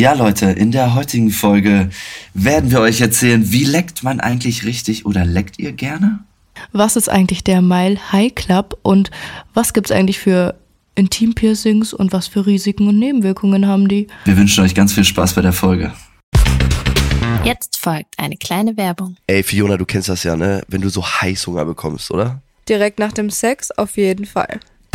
Ja, Leute, in der heutigen Folge werden wir euch erzählen, wie leckt man eigentlich richtig oder leckt ihr gerne? Was ist eigentlich der Mile High Club und was gibt's eigentlich für Intimpiercings und was für Risiken und Nebenwirkungen haben die? Wir wünschen euch ganz viel Spaß bei der Folge. Jetzt folgt eine kleine Werbung. Ey, Fiona, du kennst das ja, ne? Wenn du so Heißhunger bekommst, oder? Direkt nach dem Sex auf jeden Fall.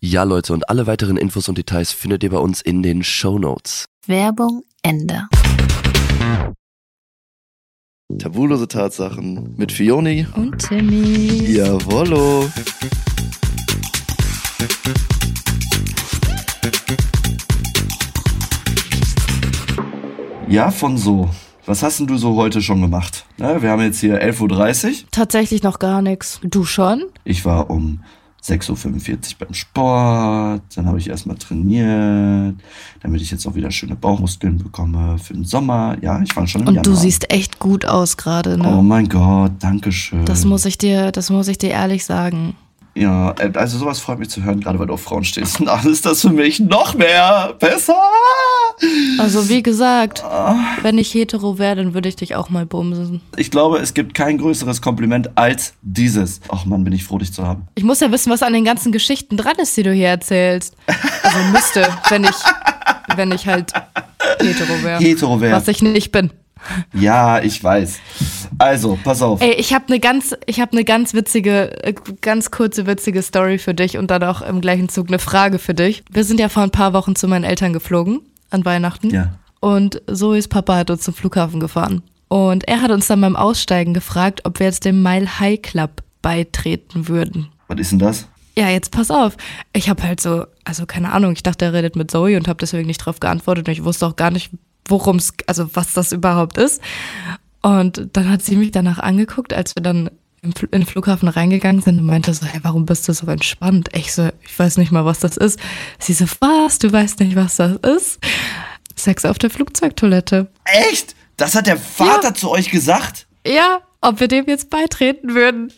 Ja, Leute, und alle weiteren Infos und Details findet ihr bei uns in den Show Notes. Werbung Ende. Tabulose Tatsachen mit Fioni. Und Timmy. Jawollo. Ja, von so. Was hast denn du so heute schon gemacht? Na, wir haben jetzt hier 11.30 Uhr. Tatsächlich noch gar nichts. Du schon? Ich war um 6.45 Uhr beim Sport. Dann habe ich erstmal trainiert, damit ich jetzt auch wieder schöne Bauchmuskeln bekomme für den Sommer. Ja, ich war schon im Und Januar. du siehst echt gut aus gerade, ne? Oh mein Gott, danke schön. Das muss ich dir, das muss ich dir ehrlich sagen. Ja, äh, also sowas freut mich zu hören, gerade weil du auf Frauen stehst. Und alles ist das für mich noch mehr besser. Also wie gesagt, wenn ich hetero wäre, dann würde ich dich auch mal bumsen. Ich glaube, es gibt kein größeres Kompliment als dieses. Ach Mann, bin ich froh, dich zu haben. Ich muss ja wissen, was an den ganzen Geschichten dran ist, die du hier erzählst. Also müsste, wenn ich, wenn ich halt hetero wäre. Hetero wär. Was ich nicht bin. Ja, ich weiß. Also, pass auf. Ey, ich habe eine ganz, ich habe eine ganz witzige, äh, ganz kurze witzige Story für dich und dann auch im gleichen Zug eine Frage für dich. Wir sind ja vor ein paar Wochen zu meinen Eltern geflogen an Weihnachten. Ja. Und Zoes Papa hat uns zum Flughafen gefahren. Und er hat uns dann beim Aussteigen gefragt, ob wir jetzt dem Mile High Club beitreten würden. Was ist denn das? Ja, jetzt pass auf. Ich habe halt so, also keine Ahnung, ich dachte, er redet mit Zoe und habe deswegen nicht drauf geantwortet und ich wusste auch gar nicht, worum es, also was das überhaupt ist. Und dann hat sie mich danach angeguckt, als wir dann in den Flughafen reingegangen sind und meinte so, hey, warum bist du so entspannt? Ich so, ich weiß nicht mal, was das ist. Sie so, was? Du weißt nicht, was das ist? Sex auf der Flugzeugtoilette. Echt? Das hat der Vater Ja. zu euch gesagt? Ja, ob wir dem jetzt beitreten würden.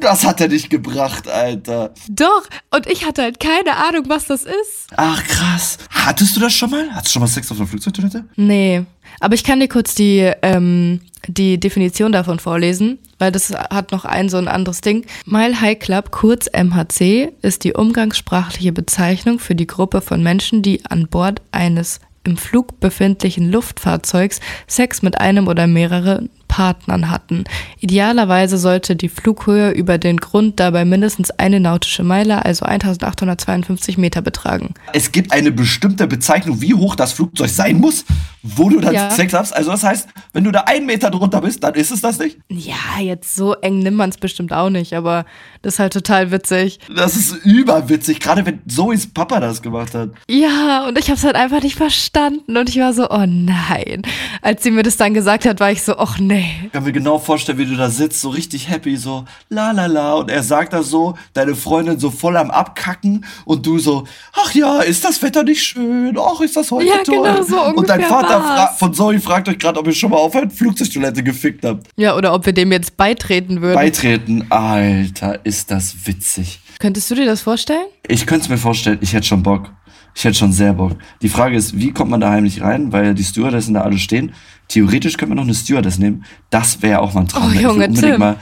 Das hat er nicht gebracht, Alter. Doch. Und ich hatte halt keine Ahnung, was das ist. Ach, krass. Hattest du das schon mal? Hattest du schon mal Sex auf der Flugzeugtoilette? Nee, aber ich kann dir kurz die, ähm, die Definition davon vorlesen, weil das hat noch ein so ein anderes Ding. Mile High Club, kurz MHC, ist die umgangssprachliche Bezeichnung für die Gruppe von Menschen, die an Bord eines im Flug befindlichen Luftfahrzeugs Sex mit einem oder mehreren Partnern hatten. Idealerweise sollte die Flughöhe über den Grund dabei mindestens eine nautische Meile, also 1852 Meter betragen. Es gibt eine bestimmte Bezeichnung, wie hoch das Flugzeug sein muss, wo du dann Ja. Sex hast. Also das heißt, Wenn du da einen Meter drunter bist, dann ist es das nicht. Ja, jetzt so eng nimmt man es bestimmt auch nicht, aber das ist halt total witzig. Das ist überwitzig, gerade wenn Zoes Papa das gemacht hat. Ja, und ich habe es halt einfach nicht verstanden und ich war so, oh nein. Als sie mir das dann gesagt hat, war ich so, ach nee. Ich kann mir genau vorstellen, wie du da sitzt, so richtig happy, so la la la. Und er sagt da so, deine Freundin so voll am Abkacken und du so, ach ja, ist das Wetter nicht schön? Ach, ist das heute Ja, toll? genau so und dein Vater von Zoe fragt euch gerade, ob ihr schon mal auf eine Flugzeugtoilette gefickt habt. Ja, oder ob wir dem jetzt beitreten würden. Beitreten, Alter, ist das witzig. Könntest du dir das vorstellen? Ich könnte es mir vorstellen, ich hätte schon Bock. Ich hätte schon sehr Bock. Die Frage ist, wie kommt man da heimlich rein? Weil die Stewardessen da alle stehen. Theoretisch könnte man noch eine Stewardess nehmen. Das wäre auch mal ein Traum. Oh, ich will Junge, unbedingt Tim. mal,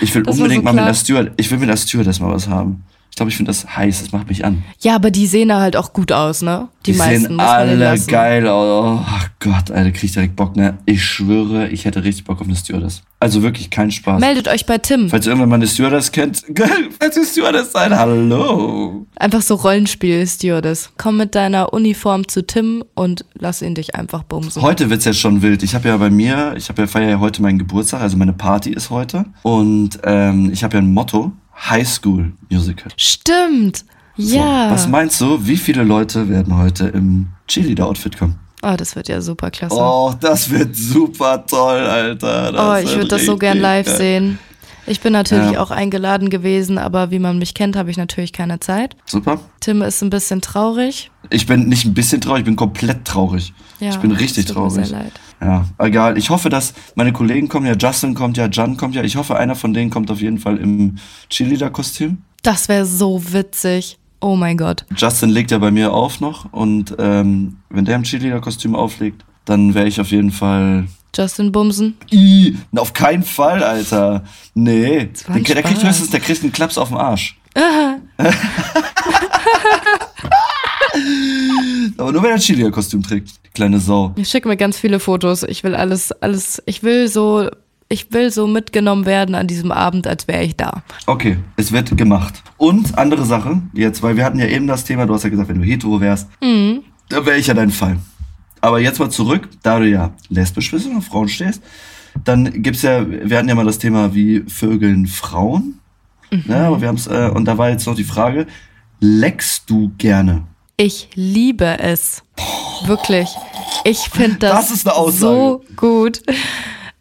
ich will Das unbedingt so mal mit einer Steward, ich will mit einer Stewardess mal was haben. Ich glaube, ich finde das heiß, das macht mich an. Ja, aber die sehen da halt auch gut aus, ne? Die, meisten sehen alle geil aus. Oh ach Gott, Alter, krieg ich direkt Bock, ne? Ich schwöre, ich hätte richtig Bock auf eine Stewardess. Also wirklich kein Spaß. Meldet euch bei Tim. Falls irgendwann mal eine Stewardess kennt, falls ihr Stewardess seid, hallo. Einfach so Rollenspiel das. Komm mit deiner Uniform zu Tim und lass ihn dich einfach bumsen. Heute wird's jetzt schon wild. Ich habe ja bei mir, ich habe ja feier ja heute meinen Geburtstag, also meine Party ist heute. Und ähm, ich habe ja ein Motto: High School Musical. Stimmt. So, Ja. Was meinst du, wie viele Leute werden heute im Cheerleader-Outfit kommen? Oh, das wird ja super klasse. Oh, das wird super toll, Alter. Das oh, ich würde das so gern live geil. sehen. Ich bin natürlich Ja. auch eingeladen gewesen, aber wie man mich kennt, habe ich natürlich keine Zeit. Super. Tim ist ein bisschen traurig. Ich bin nicht ein bisschen traurig, ich bin komplett traurig. Ja, ich bin richtig tut mir traurig. Sehr leid. Ja, egal. Ich hoffe, dass meine Kollegen kommen ja, Justin kommt ja, Jan kommt ja. Ich hoffe, einer von denen kommt auf jeden Fall im Cheerleader-Kostüm. Das wäre so witzig. Oh mein Gott. Justin legt ja bei mir auf noch und ähm, wenn der im Cheerleader-Kostüm auflegt, dann wäre ich auf jeden Fall. Justin Bumsen. I, auf keinen Fall, Alter. Nee. Der, der kriegt höchstens, der kriegt einen Klaps auf den Arsch. Aber nur wenn er ein Cheerleader-Kostüm trägt. Die kleine Sau. Ich schicke mir ganz viele Fotos. Ich will alles, alles, ich will so, ich will so mitgenommen werden an diesem Abend, als wäre ich da. Okay, es wird gemacht. Und andere Sache, jetzt, weil wir hatten ja eben das Thema, du hast ja gesagt, wenn du hetero wärst, Mhm. da wäre ich ja dein Fall. Aber jetzt mal zurück, da du ja lesbisch bist und auf Frauen stehst, dann gibt's ja, wir hatten ja mal das Thema, wie Vögeln Frauen. Mhm. Ne, aber wir haben's, äh, und da war jetzt noch die Frage, leckst du gerne? Ich liebe es. Wirklich. Ich finde das, Das ist eine Aussage. so gut.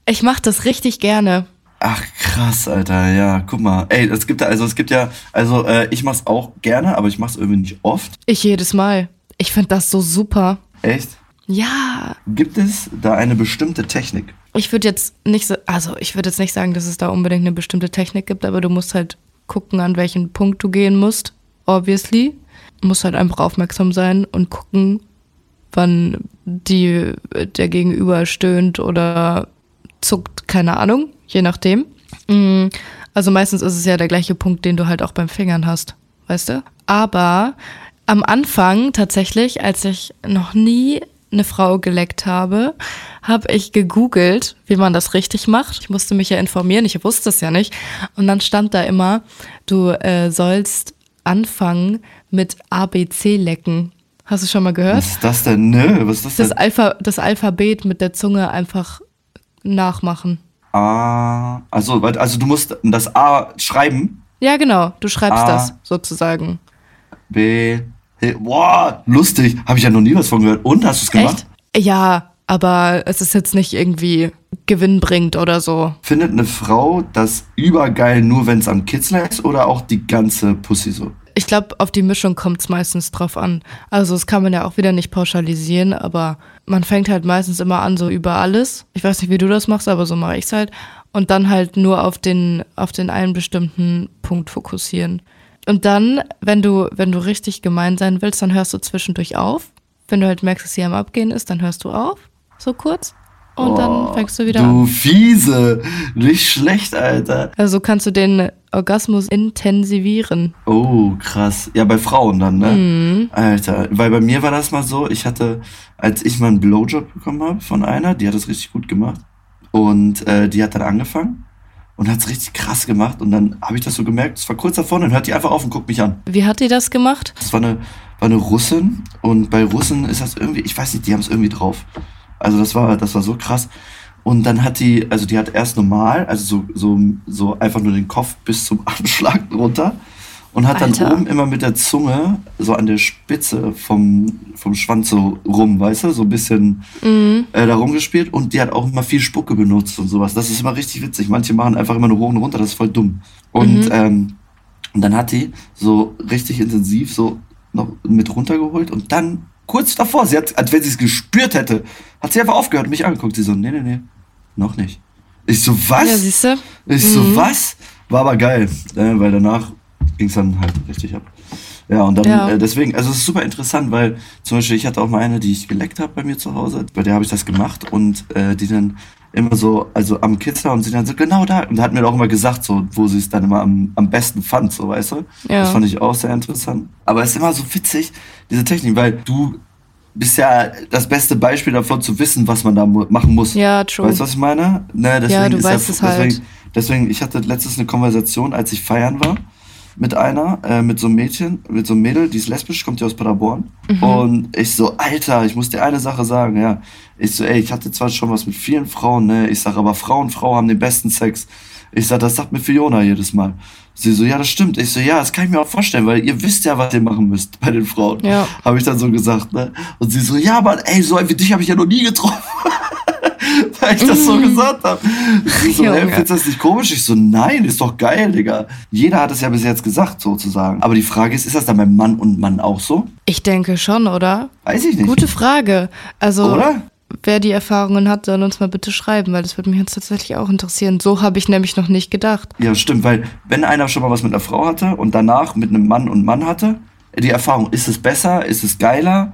Ich mache das richtig gerne. Ach krass, Alter, ja, guck mal. Ey, es gibt ja, also es gibt ja, also äh, ich mach's auch gerne, aber ich mach's irgendwie nicht oft. Ich jedes Mal. Ich finde das so super. Echt? Ja. Gibt es da eine bestimmte Technik? Ich würde jetzt nicht so, also ich würde jetzt nicht sagen, dass es da unbedingt eine bestimmte Technik gibt, aber du musst halt gucken, an welchen Punkt du gehen musst. Obviously. Du musst halt einfach aufmerksam sein und gucken, wann die, der Gegenüber stöhnt oder zuckt, keine Ahnung, je nachdem. Mm, Also meistens ist es ja der gleiche Punkt, den du halt auch beim Fingern hast, weißt du? Aber am Anfang tatsächlich, als ich noch nie eine Frau geleckt habe, habe ich gegoogelt, wie man das richtig macht. Ich musste mich ja informieren, ich wusste es ja nicht. Und dann stand da immer, du äh, sollst anfangen mit ABC lecken. Hast du schon mal gehört? Was ist das denn? Nö, was ist das Das, denn? Alpha, das Alphabet mit der Zunge einfach nachmachen. A. Also, also du musst das A schreiben. Ja, genau, du schreibst A. das sozusagen. B. H. Boah, lustig. Habe ich ja noch nie was von gehört. Und hast du es gemacht? Echt? Ja, aber es ist jetzt nicht irgendwie gewinnbringend oder so. Findet eine Frau das übergeil nur, wenn es am Kitzler ist oder auch die ganze Pussy so? Ich glaube, auf die Mischung kommt es meistens drauf an. Also das kann man ja auch wieder nicht pauschalisieren, aber man fängt halt meistens immer an so über alles. Ich weiß nicht, wie du das machst, aber so mache ich's halt. Und dann halt nur auf den, auf den einen bestimmten Punkt fokussieren. Und dann, wenn du, wenn du richtig gemein sein willst, dann hörst du zwischendurch auf. Wenn du halt merkst, dass sie am Abgehen ist, dann hörst du auf, so kurz. Und dann fängst du wieder Du an. fiese. Nicht schlecht, Alter. Also kannst du den Orgasmus intensivieren. Oh, krass. Ja, bei Frauen dann, ne? Mhm. Alter, weil bei mir war das mal so, ich hatte, als ich mal einen Blowjob bekommen habe von einer, die hat das richtig gut gemacht. Und äh, die hat dann angefangen und hat es richtig krass gemacht. Und dann habe ich das so gemerkt, es war kurz davor, dann hört die einfach auf und guckt mich an. Wie hat die das gemacht? Das war eine, war eine Russin und bei Russen ist das irgendwie, ich weiß nicht, die haben es irgendwie drauf. Also das war, das war so krass. Und dann hat die, also die hat erst normal, also so, so, so einfach nur den Kopf bis zum Anschlag runter und hat Alter. dann oben immer mit der Zunge so an der Spitze vom, vom Schwanz so rum, weißt du, so ein bisschen Mhm. äh, da rumgespielt und die hat auch immer viel Spucke benutzt und sowas. Das ist immer richtig witzig. Manche machen einfach immer nur hoch und runter, das ist voll dumm. Und, Mhm. ähm, und dann hat die so richtig intensiv so noch mit runtergeholt und dann kurz davor, sie hat, als wenn sie es gespürt hätte, hat sie einfach aufgehört und mich angeguckt. Sie so, nee, nee, nee, noch nicht. Ich so, was? Ja, siehst du? Ich so, was? War aber geil, äh, weil danach ging es dann halt richtig ab. Ja, und dann Ja. Äh, deswegen, also es ist super interessant, weil zum Beispiel ich hatte auch mal eine, die ich geleckt habe bei mir zu Hause, bei der habe ich das gemacht und äh, die dann immer so, also am Kitzler und sie dann so, genau da, und hat mir auch immer gesagt, so, wo sie es dann immer am, am besten fand, so, weißt du? Ja. Das fand ich auch sehr interessant. Aber es ist immer so witzig, diese Technik, weil du bist ja das beste Beispiel davon zu wissen, was man da machen muss. Ja, true. Weißt du, was ich meine? Ne, deswegen Ja, du weißt es halt. Deswegen, deswegen, ich hatte letztens eine Konversation, als ich feiern war, mit einer, äh, mit so einem Mädchen, mit so einem Mädel, die ist lesbisch, kommt ja aus Paderborn. Mhm. Und ich so, Alter, ich muss dir eine Sache sagen, ja. Ich so, ey, ich hatte zwar schon was mit vielen Frauen, ne? Ich sag, aber Frau und Frau haben den besten Sex. Ich sag, das sagt mir Fiona jedes Mal. Sie so, ja, das stimmt. Ich so, ja, das kann ich mir auch vorstellen, weil ihr wisst ja, was ihr machen müsst bei den Frauen. Ja. Habe ich dann so gesagt, ne? Und sie so, ja, aber ey, so wie dich habe ich ja noch nie getroffen. Weil ich das so gesagt habe. So, hey, findest du das nicht komisch? Ich so, nein, ist doch geil, Digga. Jeder hat es ja bis jetzt gesagt, sozusagen. Aber die Frage ist, ist das dann beim Mann und Mann auch so? Ich denke schon, oder? Weiß ich nicht. Gute Frage. Also, Oder? wer die Erfahrungen hat, soll uns mal bitte schreiben, weil das würde mich jetzt tatsächlich auch interessieren. So habe ich nämlich noch nicht gedacht. Ja, stimmt, weil wenn einer schon mal was mit einer Frau hatte und danach mit einem Mann und Mann hatte, die Erfahrung, ist es besser, ist es geiler?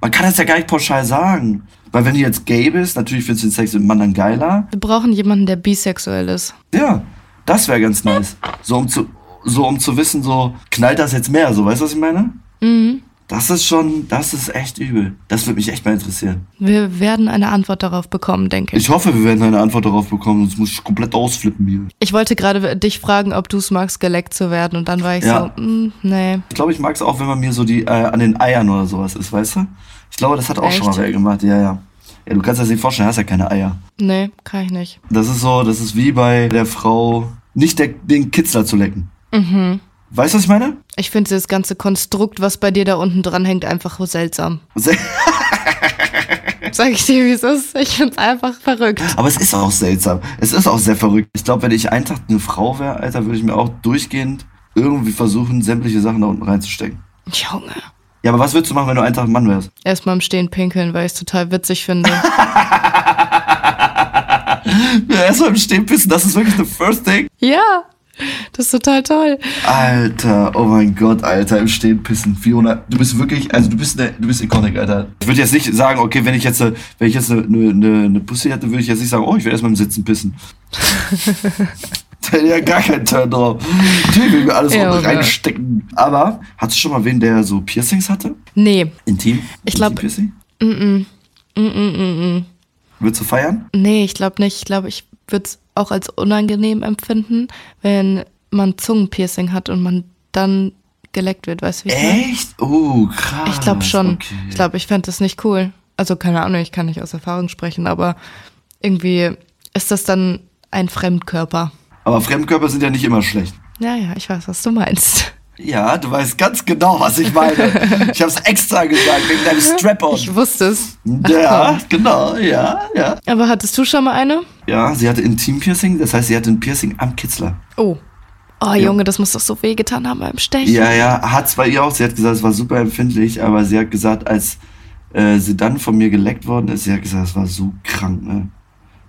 Man kann das ja gar nicht pauschal sagen. Weil wenn du jetzt gay bist, natürlich findest du den Sex mit einem Mann dann geiler. Wir brauchen jemanden, der bisexuell ist. Ja, das wäre ganz nice. So um zu, so um zu wissen, so knallt das jetzt mehr, so weißt du, was ich meine? Mhm. Das ist schon, das ist echt übel. Das würde mich echt mal interessieren. Wir werden eine Antwort darauf bekommen, denke ich. Ich hoffe, wir werden eine Antwort darauf bekommen, sonst muss ich komplett ausflippen hier. Ich wollte gerade dich fragen, ob du es magst, geleckt zu werden. Und dann war ich Ja. so, mm, nee. Ich glaube, ich mag es auch, wenn man mir so die äh, an den Eiern oder sowas ist, weißt du? Ich glaube, das hat auch schon mal Echt? wer gemacht, ja, ja. Ja, du kannst dir das nicht vorstellen, hast ja keine Eier. Nee, kann ich nicht. Das ist so, das ist wie bei der Frau, nicht der, den Kitzler zu lecken. Mhm. Weißt du, was ich meine? Ich finde dieses ganze Konstrukt, was bei dir da unten dran hängt, einfach seltsam. Se- Sag ich dir, wie es ist? Ich find's einfach verrückt. Aber es ist auch seltsam. Es ist auch sehr verrückt. Ich glaube, wenn ich einen Tag eine Frau wäre, Alter, würde ich mir auch durchgehend irgendwie versuchen, sämtliche Sachen da unten reinzustecken. Junge. Ja, aber was würdest du machen, wenn du Tag ein Mann wärst? Erstmal im Stehen pinkeln, weil ich es total witzig finde. Ja, erstmal im Stehen pissen, das ist wirklich the first thing. ja, das ist total toll. Alter, oh mein Gott, Alter, im Stehen pissen. Fiona, du bist wirklich, also du bist, ne, du bist iconic, Alter. Ich würde jetzt nicht sagen, okay, wenn ich jetzt, wenn ich jetzt eine, eine, eine, eine Pussy hätte, würde ich jetzt nicht sagen, oh, ich will erstmal im Sitzen pissen. hätte ich ja gar keinen Turn drauf. Natürlich will mir alles Ja, oder? reinstecken. Aber, hattest du schon mal wen, der so Piercings hatte? Nee. Intim? Ich glaub- Intim-Piercing? Mm -mm. Mm -mm -mm -mm. Würdest du feiern? Nee, ich glaube nicht. Ich glaube, ich würde es auch als unangenehm empfinden, wenn man Zungenpiercing hat und man dann geleckt wird, weißt du, wie? Echt? Oh, krass. Ich glaube schon. Okay. Ich glaube, ich fände das nicht cool. Also keine Ahnung, ich kann nicht aus Erfahrung sprechen, aber irgendwie ist das dann ein Fremdkörper. Aber Fremdkörper sind ja nicht immer schlecht. Ja, ja, ich weiß, was du meinst. Ja, du weißt ganz genau, was ich meine. ich hab's extra gesagt, wegen deinem Strap-on. Ich wusste es. Ja, genau, ja, ja. Aber hattest du schon mal eine? Ja, sie hatte Intim-Piercing, das heißt, sie hatte ein Piercing am Kitzler. Oh. Oh, Junge, das muss doch so wehgetan haben beim Stechen. Ja, ja, hat's bei ihr auch. Sie hat gesagt, es war super empfindlich, aber sie hat gesagt, als äh, sie dann von mir geleckt worden ist, sie hat gesagt, es war so krank, ne?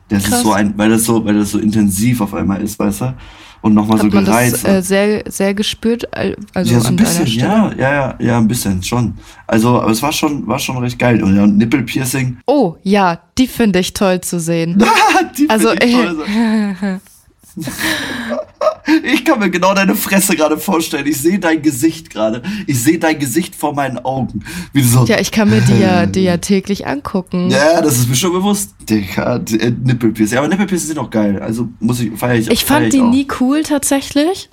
Das Krass. ist so ein, weil das so, weil das so intensiv auf einmal ist, weißt du? Und nochmal so Hat man gereizt. das äh, sehr, sehr gespürt? al- Also ja, so ein bisschen, ja, ja, ja, ja, ein bisschen, schon. Also, aber es war schon, war schon recht geil. Und ja, Nippelpiercing. Oh, ja, die finde ich toll zu sehen. Die Also, ich, toll. ich kann mir genau deine Fresse gerade vorstellen. Ich sehe dein Gesicht gerade. Ich sehe dein Gesicht vor meinen Augen. Wie du so. Ja, ich kann mir die ja, die ja täglich angucken. Ja, das ist mir schon bewusst. Digga, äh, Nippelpiercing. Aber Nippelpiercing sind auch geil. Also muss ich, feier ich Ich fand die auch. nie cool tatsächlich.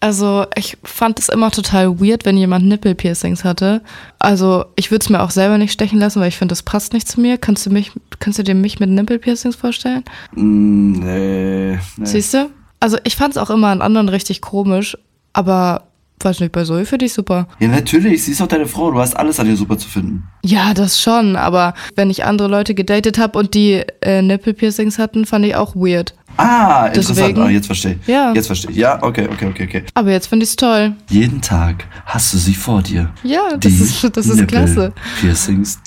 Also ich fand es immer total weird, wenn jemand Nippelpiercings hatte. Also ich würde es mir auch selber nicht stechen lassen, weil ich finde, das passt nicht zu mir. Kannst du mich, kannst du dir mich mit Nippelpiercings vorstellen? Mm, nee, nee. Siehst du? Also ich fand es auch immer an anderen richtig komisch, aber weiß nicht, bei Zoe finde ich super. Ja, natürlich, sie ist doch deine Frau, du hast alles an ihr super zu finden. Ja, das schon, aber wenn ich andere Leute gedatet habe und die äh, Nippelpiercings hatten, fand ich auch weird. Ah, interessant. Deswegen- Ah, jetzt verstehe ich. Ja. Jetzt verstehe ich. Ja, okay, okay, okay, okay. Aber jetzt finde ich es toll. Jeden Tag hast du sie vor dir. Ja, das ist, das ist klasse. Piercings.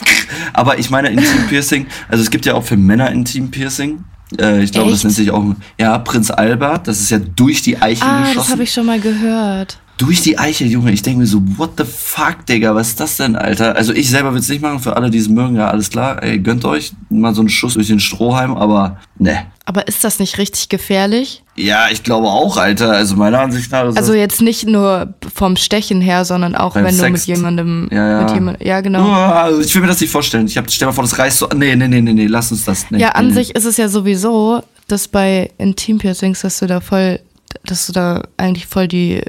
Aber ich meine Intim-Piercing, also es gibt ja auch für Männer Intim-Piercing. Äh, ich glaube, das nennt sich auch, ja, Prinz Albert. Das ist ja durch die Eichel Ah, das geschossen. habe ich schon mal gehört. Durch die Eichel, Junge. Ich denke mir so, what the fuck, Digga, was ist das denn, Alter? Also ich selber will's nicht machen, für alle, die es mögen, ja, alles klar. Ey, gönnt euch mal so einen Schuss durch den Strohhalm, aber ne. Aber ist das nicht richtig gefährlich? Ja, ich glaube auch, Alter. Also meiner Ansicht nach ist Also jetzt nicht nur vom Stechen her, sondern auch wenn du mit jemandem, Ja, ja. mit jemandem, ja genau. Oh, also ich will mir das nicht vorstellen. Ich hab, stell mal vor, das reißt so. Nee, nee, nee, nee, nee, lass uns das. Nee, Ja, an nee, nee. sich ist es ja sowieso, dass bei Intimpiercings, dass du da voll, dass du da eigentlich voll die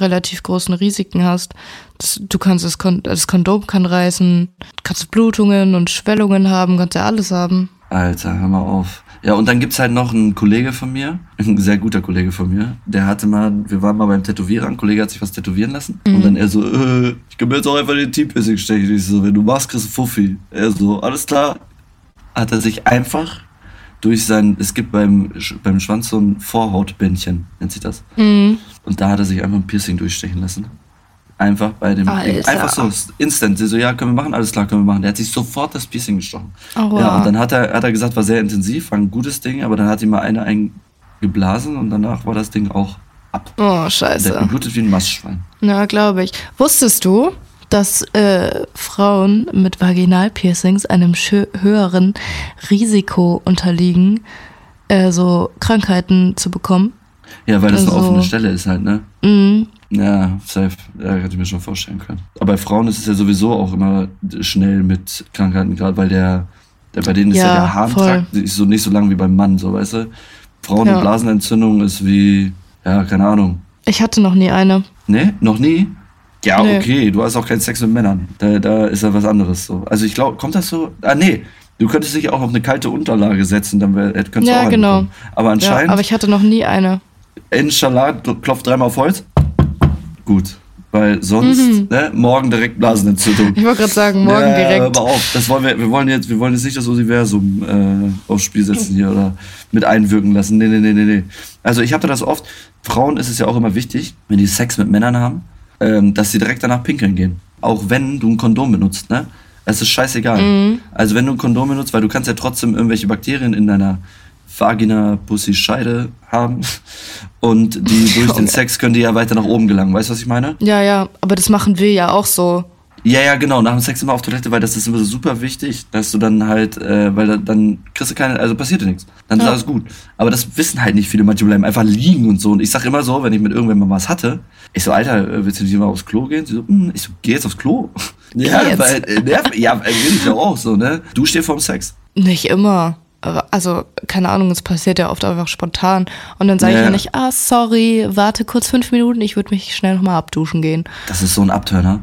relativ großen Risiken hast. Das, du kannst das, Kon das Kondom kann reißen, kannst Blutungen und Schwellungen haben, kannst ja alles haben. Alter, hör mal auf. Ja, und dann gibt's halt noch einen Kollege von mir, ein sehr guter Kollege von mir, der hatte mal, wir waren mal beim Tätowierer, ein Kollege hat sich was tätowieren lassen. Und dann er so, äh, ich kann mir jetzt auch einfach den Team-Piercing stechen. Ich so, wenn du machst, kriegst du Fuffi. Er so, alles klar. Hat er sich einfach durch sein, es gibt beim, beim Schwanz so ein Vorhautbändchen, nennt sich das. Mhm. Und da hat er sich einfach ein Piercing durchstechen lassen. Einfach bei dem, Alter. einfach so, instant. Sie so, ja, können wir machen, alles klar, können wir machen. Der hat sich sofort das Piercing gestochen. Aua. Ja, und dann hat er, hat er gesagt, war sehr intensiv, war ein gutes Ding, aber dann hat ihm mal eine eingeblasen und danach war das Ding auch ab. Oh, Der scheiße. geblutet wie ein Mastschwein. Ja, glaube ich. Wusstest du, dass äh, Frauen mit Vaginalpiercings einem höheren Risiko unterliegen, äh, so Krankheiten zu bekommen? Ja, weil das eine Also- offene Stelle ist halt, ne? Mhm. Ja, safe. Ja, hätte ich mir schon vorstellen können. Aber bei Frauen ist es ja sowieso auch immer schnell mit Krankheiten, gerade weil der, der bei denen ist ja, Ja, der Harntrakt ist so nicht so lang wie beim Mann, so weißt du. Frauen- Ja. und Blasenentzündung ist wie, ja, keine Ahnung. Ich hatte noch nie eine. Ne? Noch nie? Ja, Nee. okay, du hast auch keinen Sex mit Männern. Da, da ist ja was anderes so. Also ich glaube, kommt das so? Ah, nee. Du könntest dich auch auf eine kalte Unterlage setzen, dann wär, könntest du Ja, auch eine genau. bekommen. Aber Ja, anscheinend, aber ich hatte noch nie eine. Inshallah, du klopft dreimal auf Holz. Gut. Weil sonst, ne, morgen direkt Blasenentzündung. Mhm. Ich wollte gerade sagen, morgen ja, direkt. Aber auf, das wollen wir, wir wollen jetzt, wir wollen jetzt nicht das Universum äh, aufs Spiel setzen hier oder mit einwirken lassen. Nee, nee, nee, nee, nee. Also ich habe das oft, Frauen ist es ja auch immer wichtig, wenn die Sex mit Männern haben, ähm, dass sie direkt danach pinkeln gehen. Auch wenn du ein Kondom benutzt, ne? Es ist scheißegal. Mhm. Also wenn du ein Kondom benutzt, weil du kannst ja trotzdem irgendwelche Bakterien in deiner Vagina, Pussy, Scheide haben und die durch den Sex können die ja weiter nach oben gelangen. Weißt du, was ich meine? Ja, ja, aber das machen wir ja auch so. Ja, ja, genau, nach dem Sex immer auf Toilette, weil das ist immer so super wichtig, dass du dann halt, äh, weil da, dann kriegst du keine, also passiert dir nichts. Dann ist Ja. alles gut. Aber das wissen halt nicht viele, manche bleiben einfach liegen und so. Und ich sag immer so, wenn ich mit irgendwem mal was hatte, ich so, Alter, äh, willst du nicht mal aufs Klo gehen? Sie so, hm, ich so, geh jetzt aufs Klo. Ja, jetzt. weil, äh, nerv, ja, äh, will ich ja auch so, ne? Du stehst vorm Sex. Nicht immer. Also, keine Ahnung, es passiert ja oft einfach spontan. Und dann sage Ja. ich ja nicht, ah, sorry, warte kurz fünf Minuten, ich würde mich schnell nochmal abduschen gehen. Das ist so ein Abturner.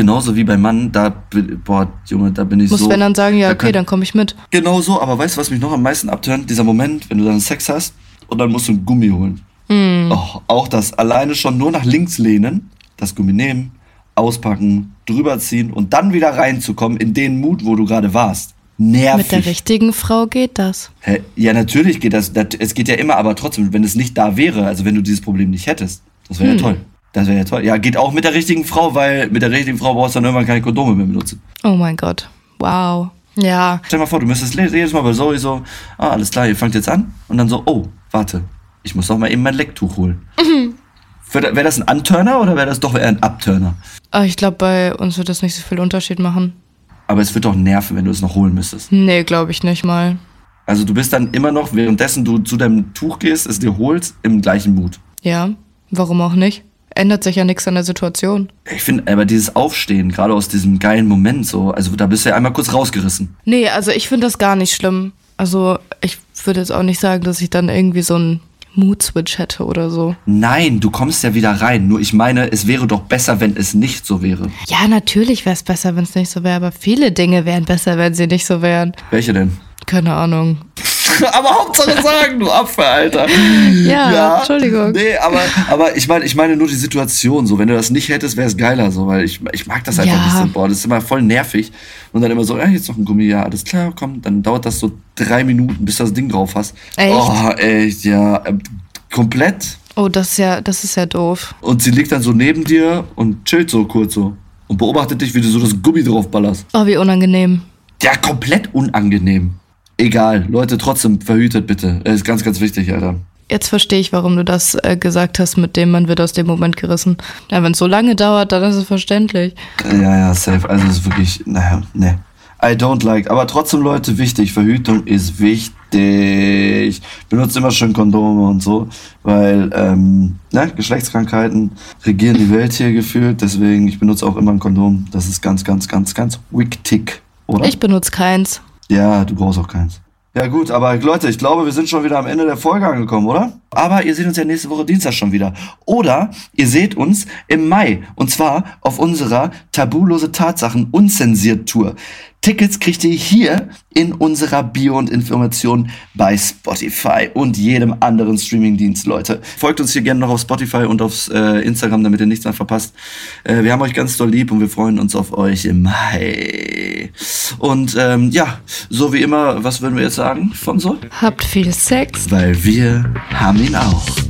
Genauso wie beim Mann, da, bin- boah, Junge, da bin ich Muss so. wenn dann sagen, ja, da okay, könnt- dann komme ich mit. Genau so, aber weißt du, was mich noch am meisten abtönt? Dieser Moment, wenn du dann Sex hast und dann musst du ein Gummi holen. Hm. Oh, auch das alleine schon nur nach links lehnen, das Gummi nehmen, auspacken, drüber ziehen und dann wieder reinzukommen in den Mut, wo du gerade warst. Nervig. Mit der richtigen Frau geht das. Hä? Ja, natürlich geht das, das. Es geht ja immer, aber trotzdem, wenn es nicht da wäre, also wenn du dieses Problem nicht hättest, das wäre Hm. ja toll. Das wäre ja toll. Ja, geht auch mit der richtigen Frau, weil mit der richtigen Frau brauchst du dann irgendwann keine Kondome mehr benutzen. Oh mein Gott. Wow. Ja. Stell dir mal vor, du müsstest jedes Mal bei Zoe so, ah, alles klar, ihr fangt jetzt an. Und dann so, oh, warte, ich muss doch mal eben mein Lecktuch holen. Wäre wär das ein Anturner oder wäre das doch eher ein Abturner? Aber ich glaube, bei uns wird das nicht so viel Unterschied machen. Aber es wird doch nerven, wenn du es noch holen müsstest. Nee, glaube ich nicht mal. Also du bist dann immer noch, währenddessen du zu deinem Tuch gehst, es dir holst, im gleichen Mut. Ja, warum auch nicht? Ändert sich ja nichts an der Situation. Ich finde aber dieses Aufstehen, gerade aus diesem geilen Moment so, also da bist du ja einmal kurz rausgerissen. Nee, also ich finde das gar nicht schlimm. Also ich würde jetzt auch nicht sagen, dass ich dann irgendwie so ein Mood-Switch hätte oder so. Nein, du kommst ja wieder rein. Nur ich meine, es wäre doch besser, wenn es nicht so wäre. Ja, natürlich wäre es besser, wenn es nicht so wäre, aber viele Dinge wären besser, wenn sie nicht so wären. Welche denn? Keine Ahnung. aber Hauptsache sagen, du Apfel, Alter. Ja, Entschuldigung. Nee, aber, aber ich meine, ich meine nur die Situation. So, wenn du das nicht hättest, wäre es geiler, so, weil ich, ich mag das einfach Ja. nicht so. Boah, das ist immer voll nervig. Und dann immer so, ja, jetzt noch ein Gummi, ja, alles klar, komm, dann dauert das so drei Minuten, bis du das Ding drauf hast. Echt? Oh, echt, ja. ähm, Komplett. Oh, das ist ja, das ist ja doof. Und sie liegt dann so neben dir und chillt so kurz so. Und beobachtet dich, wie du so das Gummi drauf ballerst. Oh, wie unangenehm. Ja, komplett unangenehm. Egal, Leute, trotzdem verhütet bitte. Das ist ganz, ganz wichtig, Alter. Jetzt verstehe ich, warum du das äh, gesagt hast, mit dem man wird aus dem Moment gerissen. Ja, wenn es so lange dauert, dann ist es verständlich. Ja, ja, safe. Also es ist wirklich, naja, ne. I don't like. Aber trotzdem, Leute, wichtig. Verhütung ist wichtig. Benutzt immer schön Kondome und so, weil ähm, ne, Geschlechtskrankheiten regieren die Welt hier gefühlt. Deswegen, ich benutze auch immer ein Kondom. Das ist ganz, ganz, ganz, ganz wichtig, oder? Ich benutze keins. Ja, du brauchst auch keins. Ja gut, aber Leute, ich glaube, wir sind schon wieder am Ende der Folge angekommen, oder? Aber ihr seht uns ja nächste Woche Dienstag schon wieder. Oder ihr seht uns im Mai. Und zwar auf unserer Tabulose Tatsachen unzensiert Tour. Tickets kriegt ihr hier in unserer Bio und Information bei Spotify und jedem anderen Streamingdienst, Leute. Folgt uns hier gerne noch auf Spotify und auf äh, Instagram, damit ihr nichts mehr verpasst. Äh, wir haben euch ganz doll lieb und wir freuen uns auf euch im Mai. Und ähm, ja, so wie immer, was würden wir jetzt sagen von so? Habt viel Sex. Weil wir haben ihn auch.